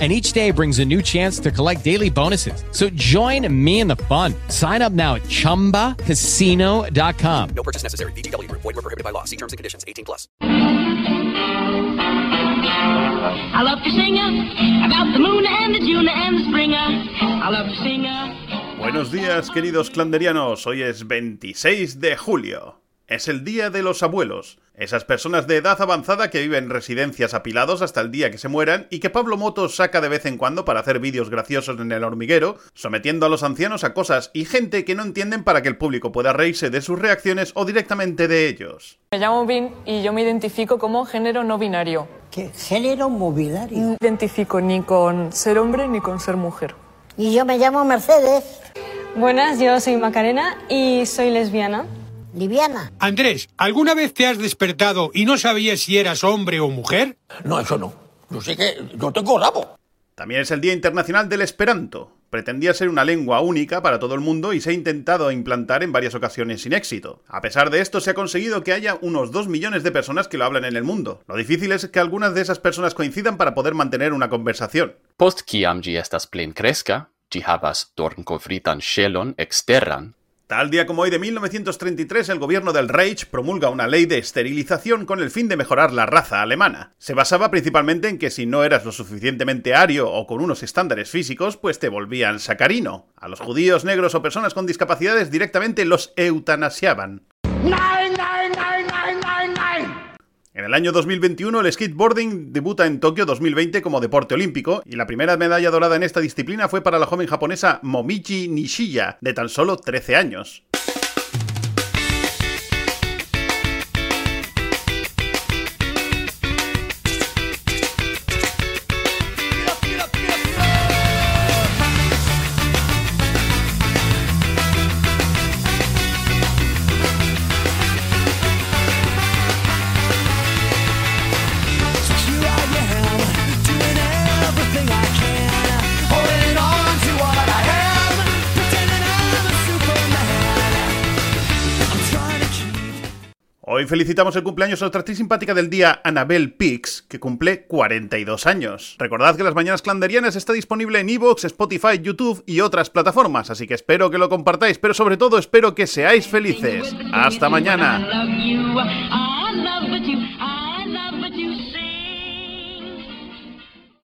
and each day brings a new chance to collect daily bonuses. So join me in the fun. Sign up now at ChumbaCasino.com. No purchase necessary. VGW. Void were prohibited by law. See terms and conditions. 18 plus. I love to sing about the moon and the June and the spring. I love to sing. Buenos días, queridos clanderianos. Hoy es 26 de julio. Es el Día de los Abuelos. Esas personas de edad avanzada que viven en residencias apilados hasta el día que se mueran y que Pablo Motos saca de vez en cuando para hacer vídeos graciosos en el hormiguero, sometiendo a los ancianos a cosas y gente que no entienden para que el público pueda reírse de sus reacciones o directamente de ellos. Me llamo Vin y yo me identifico como género no binario. ¿Qué género mobiliario? No me identifico ni con ser hombre ni con ser mujer. Y yo me llamo Mercedes. Buenas, yo soy Macarena y soy lesbiana. Liviana. Andrés, ¿alguna vez te has despertado y no sabías si eras hombre o mujer? No, eso no. Yo sé que yo tengo rabo. También es el Día Internacional del Esperanto. Pretendía ser una lengua única para todo el mundo y se ha intentado implantar en varias ocasiones sin éxito. A pesar de esto, se ha conseguido que haya unos 2 millones de personas que lo hablan en el mundo. Lo difícil es que algunas de esas personas coincidan para poder mantener una conversación. Post kiam estas plenkreska, ĝi havas ŝelon eksteran Tal día como hoy de 1933, el gobierno del Reich promulga una ley de esterilización con el fin de mejorar la raza alemana. Se basaba principalmente en que si no eras lo suficientemente ario o con unos estándares físicos, pues te volvían sacarino. A los judíos, negros o personas con discapacidades directamente los eutanasiaban. En el año 2021 el skateboarding debuta en Tokio 2020 como deporte olímpico y la primera medalla dorada en esta disciplina fue para la joven japonesa Momichi Nishiya, de tan solo 13 años. Hoy felicitamos el cumpleaños a otra actriz simpática del día, Annabelle Pix, que cumple 42 años. Recordad que Las Mañanas Clanderianas está disponible en Evox, Spotify, YouTube y otras plataformas, así que espero que lo compartáis, pero sobre todo espero que seáis felices. ¡Hasta mañana!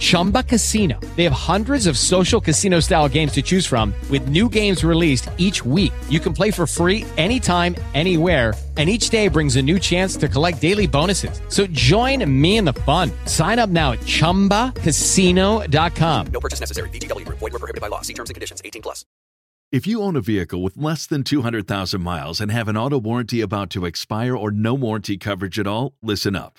Chumba Casino. They have hundreds of social casino style games to choose from, with new games released each week. You can play for free anytime, anywhere and each day brings a new chance to collect daily bonuses. So join me in the fun. Sign up now at ChumbaCasino.com. No purchase necessary. VGW. Void were prohibited by law. See terms and conditions. 18 plus. If you own a vehicle with less than 200,000 miles and have an auto warranty about to expire or no warranty coverage at all, listen up.